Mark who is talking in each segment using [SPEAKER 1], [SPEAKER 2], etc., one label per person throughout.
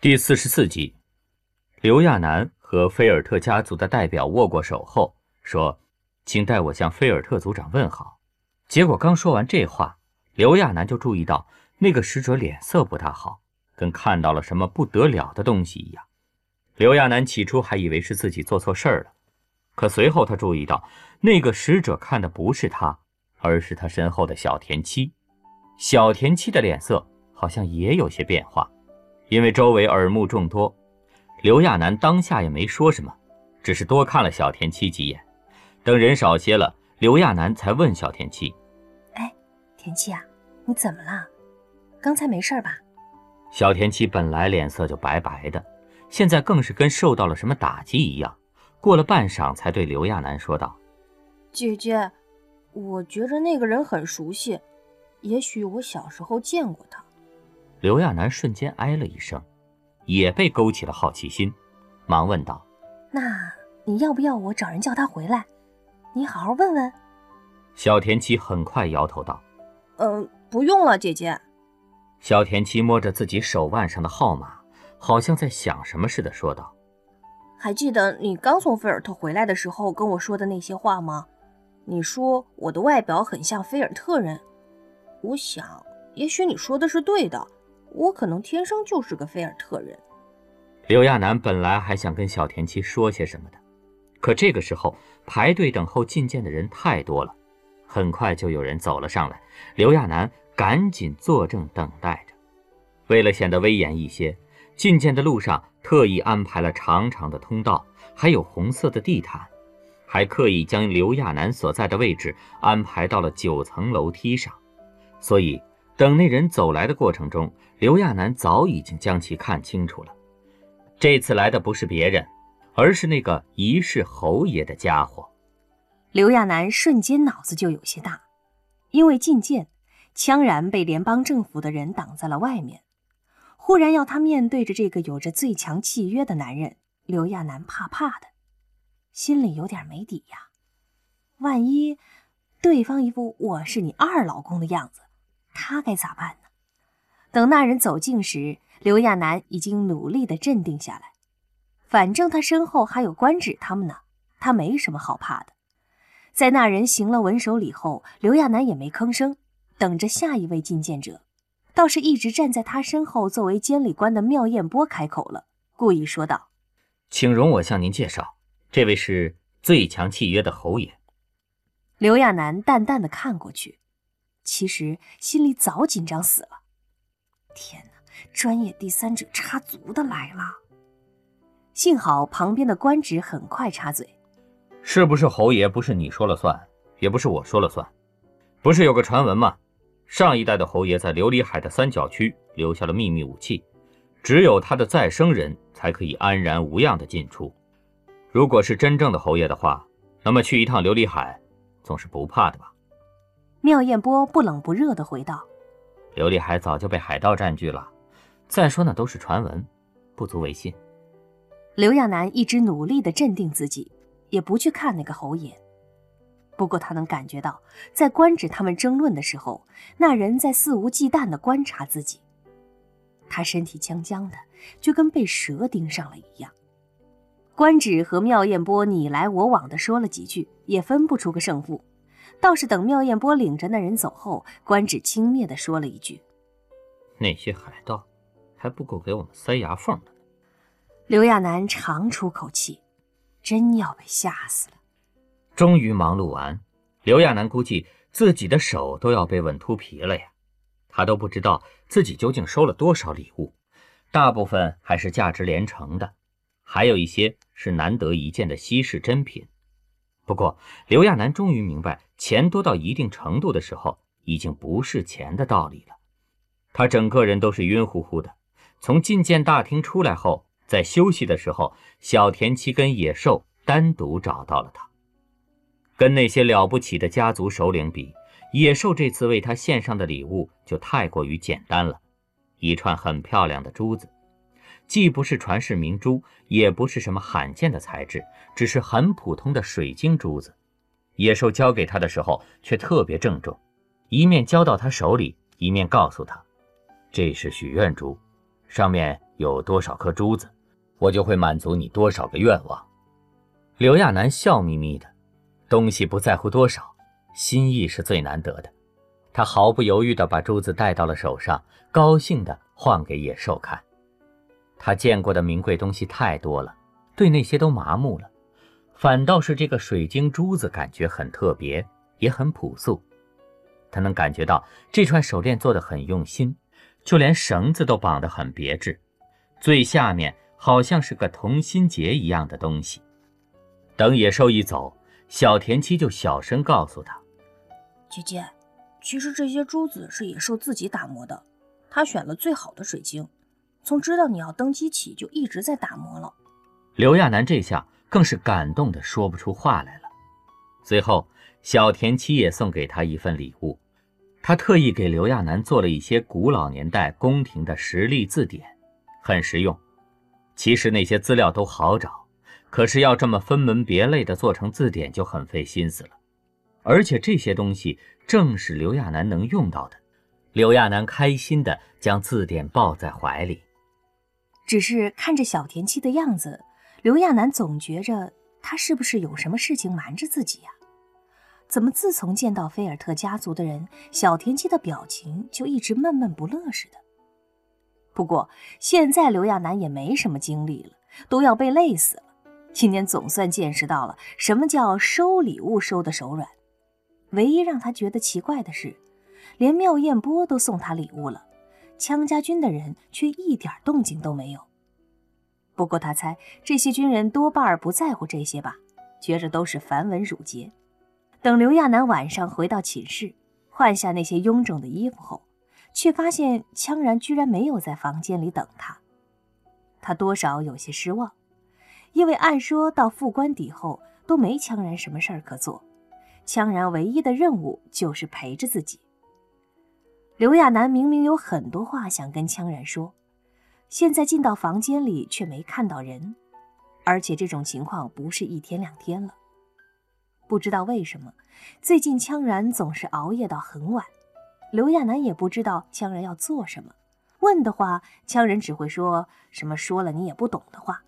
[SPEAKER 1] 第四十四集，刘亚楠和菲尔特家族的代表握过手后说：“请代我向菲尔特族长问好。”结果刚说完这话，刘亚楠就注意到那个使者脸色不大好，跟看到了什么不得了的东西一样。刘亚楠起初还以为是自己做错事儿了，可随后他注意到那个使者看的不是他，而是他身后的小田七。小田七的脸色好像也有些变化。因为周围耳目众多，刘亚楠当下也没说什么，只是多看了小田七几眼。等人少些了，刘亚楠才问小田七：“
[SPEAKER 2] 哎，田七啊，你怎么了？刚才没事吧？”
[SPEAKER 1] 小田七本来脸色就白白的，现在更是跟受到了什么打击一样。过了半晌，才对刘亚楠说道：“
[SPEAKER 2] 姐姐，我觉着那个人很熟悉，也许我小时候见过他。”
[SPEAKER 1] 刘亚楠瞬间哎了一声，也被勾起了好奇心，忙问道：“
[SPEAKER 2] 那你要不要我找人叫他回来？你好好问问。”
[SPEAKER 1] 小田七很快摇头道：“
[SPEAKER 2] 嗯，不用了，姐姐。”
[SPEAKER 1] 小田七摸着自己手腕上的号码，好像在想什么似的说道：“
[SPEAKER 2] 还记得你刚从菲尔特回来的时候跟我说的那些话吗？你说我的外表很像菲尔特人，我想，也许你说的是对的。”我可能天生就是个菲尔特人。
[SPEAKER 1] 刘亚楠本来还想跟小田七说些什么的，可这个时候排队等候觐见的人太多了，很快就有人走了上来。刘亚楠赶紧坐正等待着。为了显得威严一些，觐见的路上特意安排了长长的通道，还有红色的地毯，还刻意将刘亚楠所在的位置安排到了九层楼梯上，所以。等那人走来的过程中，刘亚楠早已经将其看清楚了。这次来的不是别人，而是那个疑是侯爷的家伙。
[SPEAKER 2] 刘亚楠瞬间脑子就有些大，因为觐见，羌然被联邦政府的人挡在了外面。忽然要他面对着这个有着最强契约的男人，刘亚楠怕怕的，心里有点没底呀。万一对方一副我是你二老公的样子。他该咋办呢？等那人走近时，刘亚楠已经努力的镇定下来。反正他身后还有官职他们呢，他没什么好怕的。在那人行了文手礼后，刘亚楠也没吭声，等着下一位觐见者。倒是一直站在他身后作为监理官的妙燕波开口了，故意说道：“
[SPEAKER 1] 请容我向您介绍，这位是最强契约的侯爷。”
[SPEAKER 2] 刘亚楠淡淡的看过去。其实心里早紧张死了。天哪，专业第三者插足的来了。幸好旁边的官职很快插嘴：“
[SPEAKER 1] 是不是侯爷不是你说了算，也不是我说了算。不是有个传闻吗？上一代的侯爷在琉璃海的三角区留下了秘密武器，只有他的再生人才可以安然无恙的进出。如果是真正的侯爷的话，那么去一趟琉璃海，总是不怕的吧？”
[SPEAKER 2] 妙艳波不冷不热地回道：“
[SPEAKER 1] 琉璃海早就被海盗占据了，再说那都是传闻，不足为信。”
[SPEAKER 2] 刘亚楠一直努力地镇定自己，也不去看那个侯爷。不过他能感觉到，在官职他们争论的时候，那人在肆无忌惮地观察自己。他身体僵僵的，就跟被蛇盯上了一样。官职和妙艳波你来我往的说了几句，也分不出个胜负。倒是等妙艳波领着那人走后，官职轻蔑地说了一句：“
[SPEAKER 1] 那些海盗还不够给我们塞牙缝的。”
[SPEAKER 2] 刘亚楠长出口气，真要被吓死了。
[SPEAKER 1] 终于忙碌完，刘亚楠估计自己的手都要被吻秃皮了呀。他都不知道自己究竟收了多少礼物，大部分还是价值连城的，还有一些是难得一见的稀世珍品。不过，刘亚楠终于明白，钱多到一定程度的时候，已经不是钱的道理了。他整个人都是晕乎乎的。从觐见大厅出来后，在休息的时候，小田七跟野兽单独找到了他。跟那些了不起的家族首领比，野兽这次为他献上的礼物就太过于简单了，一串很漂亮的珠子。既不是传世明珠，也不是什么罕见的材质，只是很普通的水晶珠子。野兽交给他的时候却特别郑重，一面交到他手里，一面告诉他：“这是许愿珠，上面有多少颗珠子，我就会满足你多少个愿望。刘亚楠笑眯眯的，东西不在乎多少，心意是最难得的。他毫不犹豫地把珠子戴到了手上，高兴地晃给野兽看。他见过的名贵东西太多了，对那些都麻木了，反倒是这个水晶珠子感觉很特别，也很朴素。他能感觉到这串手链做的很用心，就连绳子都绑得很别致，最下面好像是个同心结一样的东西。等野兽一走，小田七就小声告诉他：“
[SPEAKER 3] 姐姐，其实这些珠子是野兽自己打磨的，他选了最好的水晶，从知道你要登基起就一直在打磨了。”
[SPEAKER 1] 刘亚楠这下更是感动的说不出话来了。随后，小田七也送给他一份礼物，他特意给刘亚楠做了一些古老年代宫廷的实例字典，很实用。其实那些资料都好找。可是要这么分门别类的做成字典就很费心思了，而且这些东西正是刘亚楠能用到的。刘亚楠开心的将字典抱在怀里。
[SPEAKER 2] 只是看着小田七的样子，刘亚楠总觉着他是不是有什么事情瞒着自己呀？怎么自从见到菲尔特家族的人，小田鸡的表情就一直闷闷不乐似的？不过现在刘亚楠也没什么精力了，都要被累死了。今天总算见识到了什么叫收礼物收的手软。唯一让他觉得奇怪的是，连妙艳波都送他礼物了，羌家军的人却一点动静都没有。不过他猜这些军人多半不在乎这些吧，觉着都是繁文缛节。等刘亚楠晚上回到寝室，换下那些臃肿的衣服后，却发现羌然居然没有在房间里等他，他多少有些失望。因为按说到副官邸后都没羌然什么事儿可做，羌然唯一的任务就是陪着自己。刘亚楠明明有很多话想跟羌然说，现在进到房间里却没看到人，而且这种情况不是一天两天了。不知道为什么，最近羌然总是熬夜到很晚，刘亚楠也不知道羌然要做什么，问的话，羌人只会说什么说了你也不懂的话。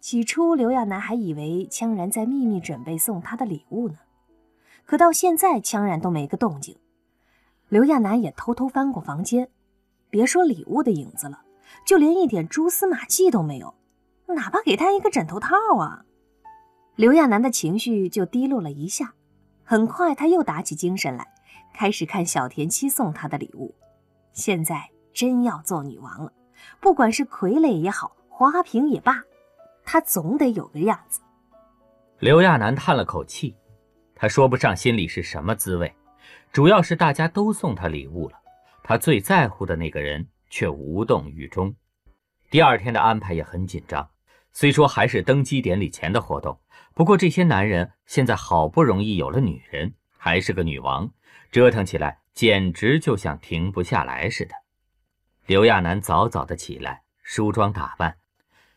[SPEAKER 2] 起初，刘亚楠还以为羌然在秘密准备送他的礼物呢，可到现在，羌然都没个动静。刘亚楠也偷偷翻过房间，别说礼物的影子了，就连一点蛛丝马迹都没有，哪怕给他一个枕头套啊！刘亚楠的情绪就低落了一下，很快他又打起精神来，开始看小田七送他的礼物。现在真要做女王了，不管是傀儡也好，花瓶也罢。他总得有个样子。
[SPEAKER 1] 刘亚楠叹了口气，他说不上心里是什么滋味，主要是大家都送他礼物了，他最在乎的那个人却无动于衷。第二天的安排也很紧张，虽说还是登基典礼前的活动，不过这些男人现在好不容易有了女人，还是个女王，折腾起来简直就像停不下来似的。刘亚楠早早的起来，梳妆打扮。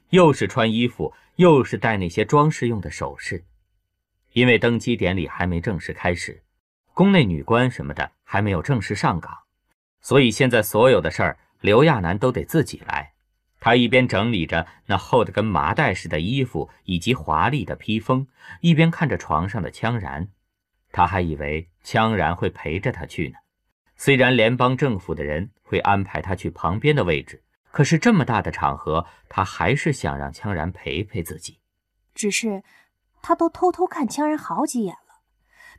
[SPEAKER 1] 又是穿衣服，又是戴那些装饰用的首饰，因为登基典礼还没正式开始，宫内女官什么的还没有正式上岗，所以现在所有的事儿刘亚楠都得自己来。他一边整理着那厚得跟麻袋似的衣服以及华丽的披风，一边看着床上的羌然。他还以为羌然会陪着他去呢，虽然联邦政府的人会安排他去旁边的位置。可是这么大的场合，他还是想让羌然陪陪自己。
[SPEAKER 2] 只是，他都偷偷看羌然好几眼了。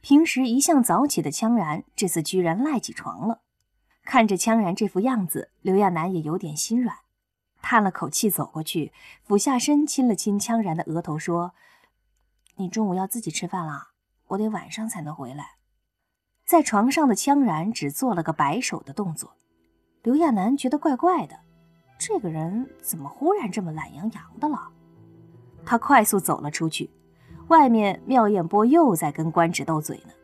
[SPEAKER 2] 平时一向早起的羌然，这次居然赖起床了。看着羌然这副样子，刘亚楠也有点心软，叹了口气，走过去，俯下身亲了亲羌然的额头，说：“你中午要自己吃饭了，我得晚上才能回来。”在床上的羌然只做了个摆手的动作，刘亚楠觉得怪怪的。这个人怎么忽然这么懒洋洋的了？他快速走了出去，外面妙艳波又在跟官职斗嘴呢。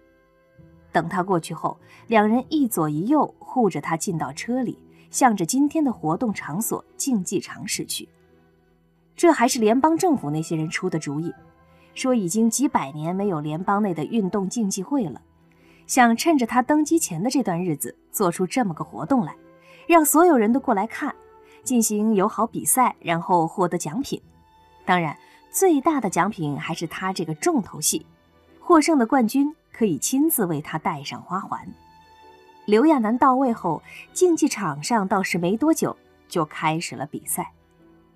[SPEAKER 2] 等他过去后，两人一左一右护着他进到车里，向着今天的活动场所竞技场驶去。这还是联邦政府那些人出的主意，说已经几百年没有联邦内的运动竞技会了，想趁着他登基前的这段日子做出这么个活动来，让所有人都过来看。进行友好比赛，然后获得奖品。当然，最大的奖品还是他这个重头戏，获胜的冠军可以亲自为他戴上花环。刘亚楠到位后，竞技场上倒是没多久就开始了比赛。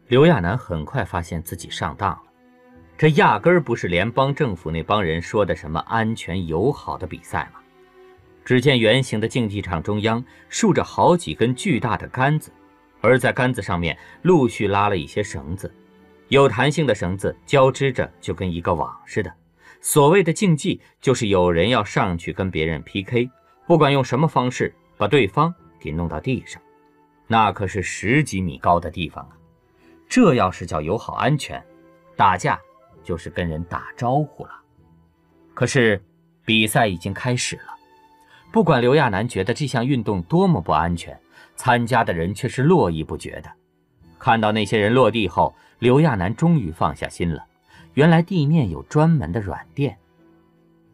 [SPEAKER 1] 刘亚楠很快发现自己上当了，这压根儿不是联邦政府那帮人说的什么安全友好的比赛嘛！只见圆形的竞技场中央竖着好几根巨大的杆子，而在杆子上面陆续拉了一些绳子，有弹性的绳子交织着，就跟一个网似的。所谓的竞技，就是有人要上去跟别人 PK。不管用什么方式把对方给弄到地上，那可是十几米高的地方啊！这要是叫友好安全，打架就是跟人打招呼了。可是比赛已经开始了，不管刘亚楠觉得这项运动多么不安全，参加的人却是络绎不绝的。看到那些人落地后，刘亚楠终于放下心了。原来地面有专门的软垫。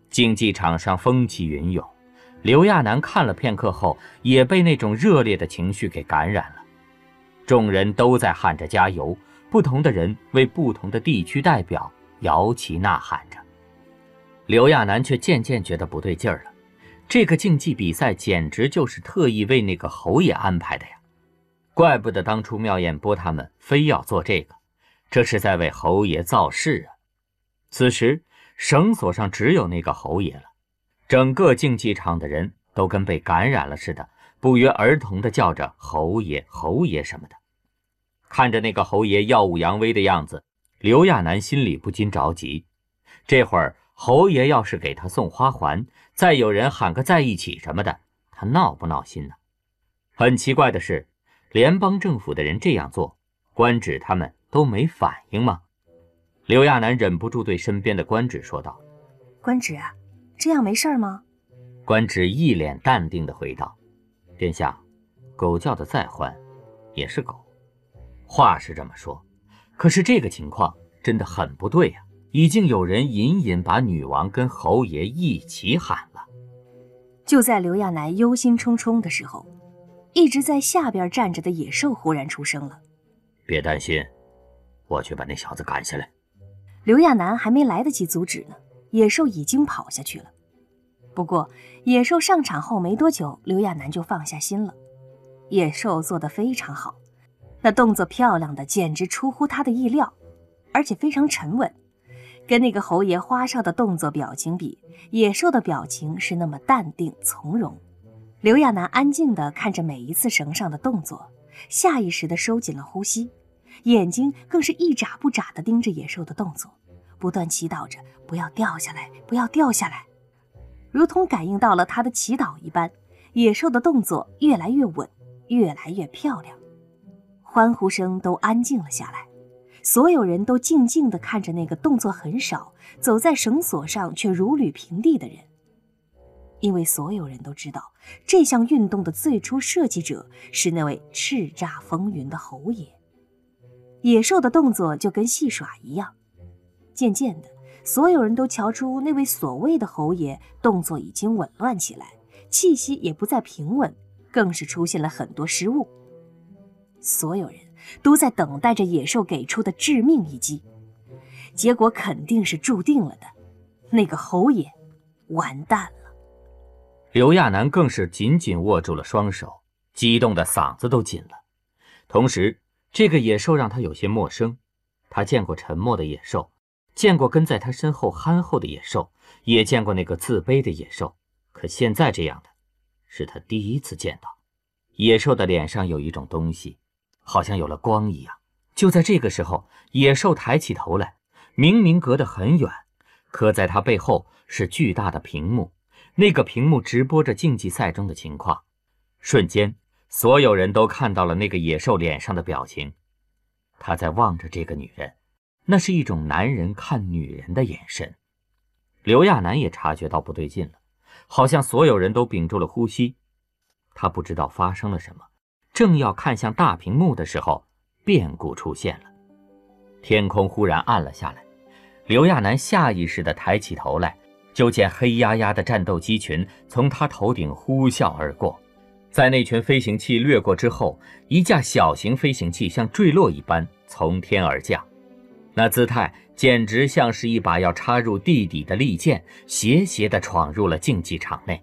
[SPEAKER 1] 竞技场上风起云涌。刘亚楠看了片刻后，也被那种热烈的情绪给感染了。众人都在喊着加油，不同的人为不同的地区代表摇旗呐喊着。刘亚楠却渐渐觉得不对劲儿了，这个竞技比赛简直就是特意为那个侯爷安排的呀！怪不得当初妙艳波他们非要做这个，这是在为侯爷造势啊！此时绳索上只有那个侯爷了。整个竞技场的人都跟被感染了似的，不约而同地叫着“侯爷，侯爷”什么的。看着那个侯爷耀武扬威的样子，刘亚楠心里不禁着急。这会儿侯爷要是给他送花环，再有人喊个在一起什么的，他闹不闹心呢？很奇怪的是，联邦政府的人这样做，官职他们都没反应吗？刘亚楠忍不住对身边的官职说道：“
[SPEAKER 2] 官职啊。”这样没事吗？
[SPEAKER 1] 官职一脸淡定地回道：“殿下，狗叫的再欢，也是狗。话是这么说，可是这个情况真的很不对呀！已经有人隐隐把女王跟侯爷一起喊了。”
[SPEAKER 2] 就在刘亚楠忧心忡忡的时候，一直在下边站着的野兽忽然出声了：“
[SPEAKER 1] 别担心，我去把那小子赶下来。”
[SPEAKER 2] 刘亚楠还没来得及阻止呢。野兽已经跑下去了，不过野兽上场后没多久，刘亚楠就放下心了。野兽做得非常好，那动作漂亮的简直出乎他的意料，而且非常沉稳。跟那个侯爷花哨的动作表情比，野兽的表情是那么淡定从容。刘亚楠安静地看着每一次绳上的动作，下意识地收紧了呼吸，眼睛更是一眨不眨地盯着野兽的动作。不断祈祷着，不要掉下来，不要掉下来，如同感应到了他的祈祷一般，野兽的动作越来越稳，越来越漂亮。欢呼声都安静了下来，所有人都静静地看着那个动作很少、走在绳索上却如履平地的人，因为所有人都知道，这项运动的最初设计者是那位叱咤风云的侯爷。野兽的动作就跟戏耍一样。渐渐的，所有人都瞧出那位所谓的侯爷动作已经紊乱起来，气息也不再平稳，更是出现了很多失误。所有人都在等待着野兽给出的致命一击，结果肯定是注定了的，那个侯爷完蛋了。
[SPEAKER 1] 刘亚楠更是紧紧握住了双手，激动的嗓子都紧了。同时，这个野兽让他有些陌生，他见过沉默的野兽。见过跟在他身后憨厚的野兽，也见过那个自卑的野兽，可现在这样的，是他第一次见到。野兽的脸上有一种东西，好像有了光一样。就在这个时候，野兽抬起头来，明明隔得很远，可在他背后是巨大的屏幕，那个屏幕直播着竞技赛中的情况。瞬间，所有人都看到了那个野兽脸上的表情，他在望着这个女人。那是一种男人看女人的眼神，刘亚楠也察觉到不对劲了，好像所有人都屏住了呼吸。他不知道发生了什么，正要看向大屏幕的时候，变故出现了。天空忽然暗了下来，刘亚楠下意识地抬起头来，就见黑压压的战斗机群从他头顶呼啸而过，在那群飞行器掠过之后，一架小型飞行器像坠落一般从天而降，那姿态简直像是一把要插入地底的利剑，斜斜地闯入了竞技场内。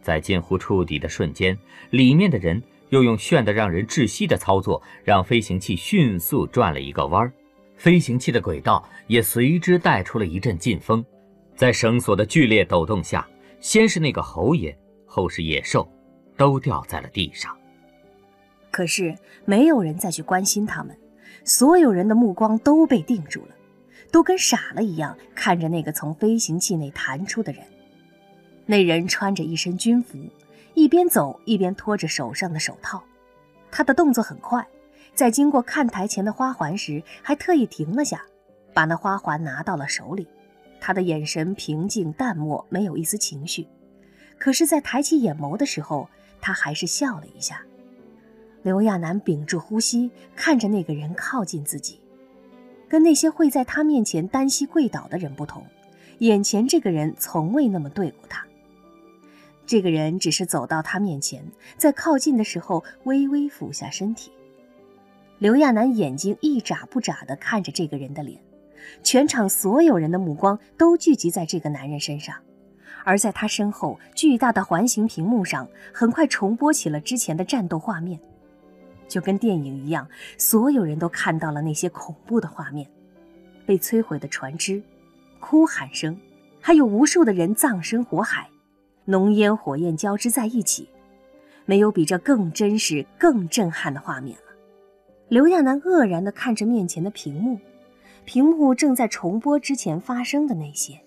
[SPEAKER 1] 在近乎触底的瞬间，里面的人又用炫得让人窒息的操作，让飞行器迅速转了一个弯儿，飞行器的轨道也随之带出了一阵劲风。在绳索的剧烈抖动下，先是那个侯爷，后是野兽。都掉在了地上。
[SPEAKER 2] 可是没有人再去关心他们，所有人的目光都被定住了，都跟傻了一样看着那个从飞行器内弹出的人。那人穿着一身军服，一边走一边拖着手上的手套，他的动作很快，在经过看台前的花环时，还特意停了下，把那花环拿到了手里。他的眼神平静淡漠，没有一丝情绪。可是，在抬起眼眸的时候，他还是笑了一下。刘亚楠屏住呼吸，看着那个人靠近自己。跟那些会在他面前单膝跪倒的人不同，眼前这个人从未那么对过他。这个人只是走到他面前，在靠近的时候微微俯下身体。刘亚楠眼睛一眨不眨地看着这个人的脸，全场所有人的目光都聚集在这个男人身上。而在他身后，巨大的环形屏幕上很快重播起了之前的战斗画面，就跟电影一样，所有人都看到了那些恐怖的画面：被摧毁的船只、哭喊声，还有无数的人葬身火海，浓烟火焰交织在一起，没有比这更真实、更震撼的画面了。刘亚楠愕然地看着面前的屏幕，屏幕正在重播之前发生的那些。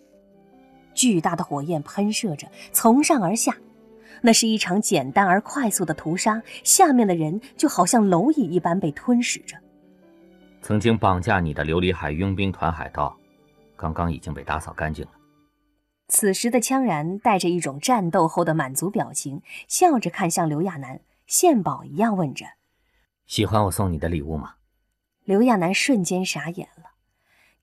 [SPEAKER 2] 巨大的火焰喷射着，从上而下，那是一场简单而快速的屠杀。下面的人就好像蝼蚁一般被吞噬着。
[SPEAKER 1] 曾经绑架你的琉璃海佣兵团海盗，刚刚已经被打扫干净了。
[SPEAKER 2] 此时的羌然带着一种战斗后的满足表情，笑着看向刘亚楠，献宝一样问着：“
[SPEAKER 1] 喜欢我送你的礼物吗？”
[SPEAKER 2] 刘亚楠瞬间傻眼了，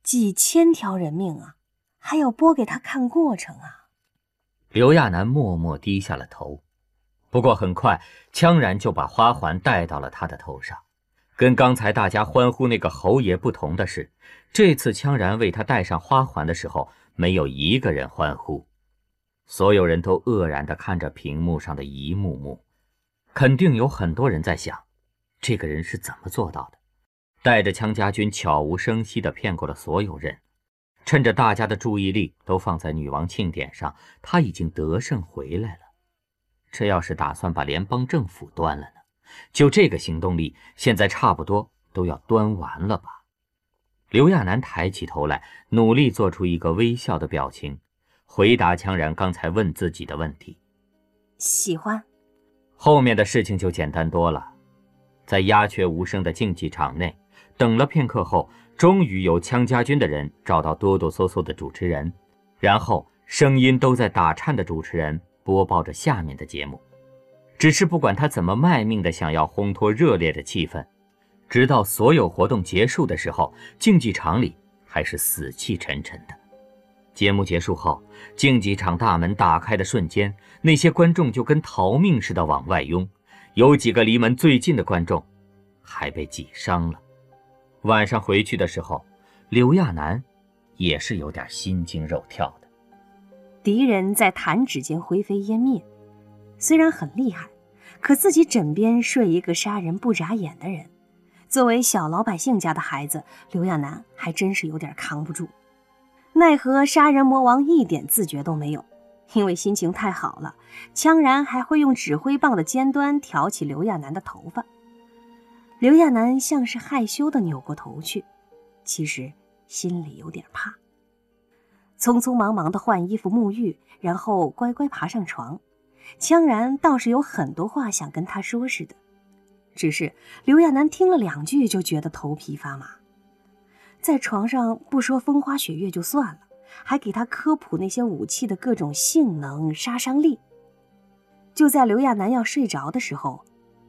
[SPEAKER 2] 几千条人命啊！还要播给他看过程啊！
[SPEAKER 1] 刘亚楠默默低下了头。不过很快，羌然就把花环戴到了他的头上。跟刚才大家欢呼那个侯爷不同的是，这次羌然为他戴上花环的时候，没有一个人欢呼。所有人都愕然地看着屏幕上的一幕幕，肯定有很多人在想：这个人是怎么做到的？带着羌家军悄无声息地骗过了所有人。趁着大家的注意力都放在女王庆典上，他已经得胜回来了。这要是打算把联邦政府端了呢？就这个行动力，现在差不多都要端完了吧？刘亚楠抬起头来，努力做出一个微笑的表情，回答羌然刚才问自己的问题：“
[SPEAKER 2] 喜欢。”
[SPEAKER 1] 后面的事情就简单多了。在鸦雀无声的竞技场内，等了片刻后。终于有羌家军的人找到哆哆嗦嗦的主持人，然后声音都在打颤的主持人播报着下面的节目。只是不管他怎么卖命的想要烘托热烈的气氛，直到所有活动结束的时候，竞技场里还是死气沉沉的。节目结束后，竞技场大门打开的瞬间，那些观众就跟逃命似的往外拥，有几个离门最近的观众还被挤伤了。晚上回去的时候，刘亚楠也是有点心惊肉跳的。
[SPEAKER 2] 敌人在弹指间灰飞烟灭，虽然很厉害，可自己枕边睡一个杀人不眨眼的人，作为小老百姓家的孩子，刘亚楠还真是有点扛不住。奈何杀人魔王一点自觉都没有，因为心情太好了，羌然还会用指挥棒的尖端挑起刘亚楠的头发。刘亚楠像是害羞的扭过头去，其实心里有点怕。匆匆忙忙的换衣服、沐浴，然后乖乖爬上床。羌然倒是有很多话想跟他说似的，只是刘亚楠听了两句就觉得头皮发麻。在床上不说风花雪月就算了，还给他科普那些武器的各种性能、杀伤力。就在刘亚楠要睡着的时候，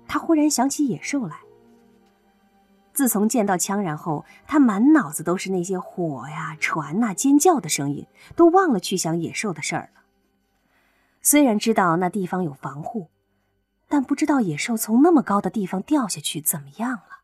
[SPEAKER 2] 他忽然想起野兽来。自从见到羌然后，他满脑子都是那些火呀、船呐、尖叫的声音，都忘了去想野兽的事儿了。虽然知道那地方有防护，但不知道野兽从那么高的地方掉下去怎么样了。